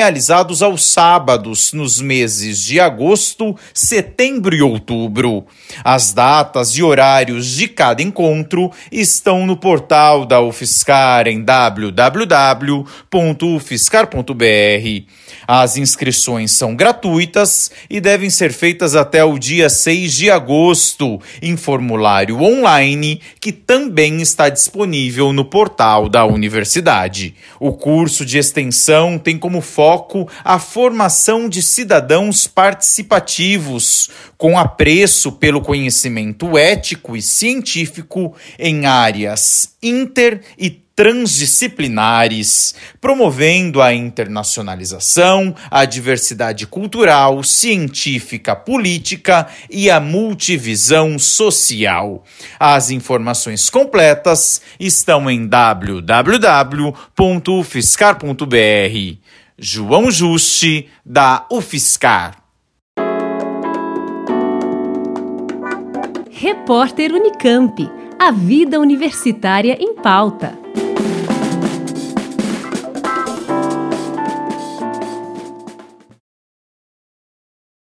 realizados aos sábados nos meses de agosto, setembro e outubro. As datas e horários de cada encontro estão no portal da UFSCar em www.ufscar.br. As inscrições são gratuitas e devem ser feitas até o dia 6 de agosto, em formulário online que também está disponível no portal da universidade. O curso de extensão tem como foco a formação de cidadãos participativos, com apreço pelo conhecimento ético e científico em áreas inter e transdisciplinares, promovendo a internacionalização, a diversidade cultural, científica, política e a multivisão social. As informações completas estão em www.ufiscar.br. João Juste, da UFSCar. Repórter Unicamp. A vida universitária em pauta.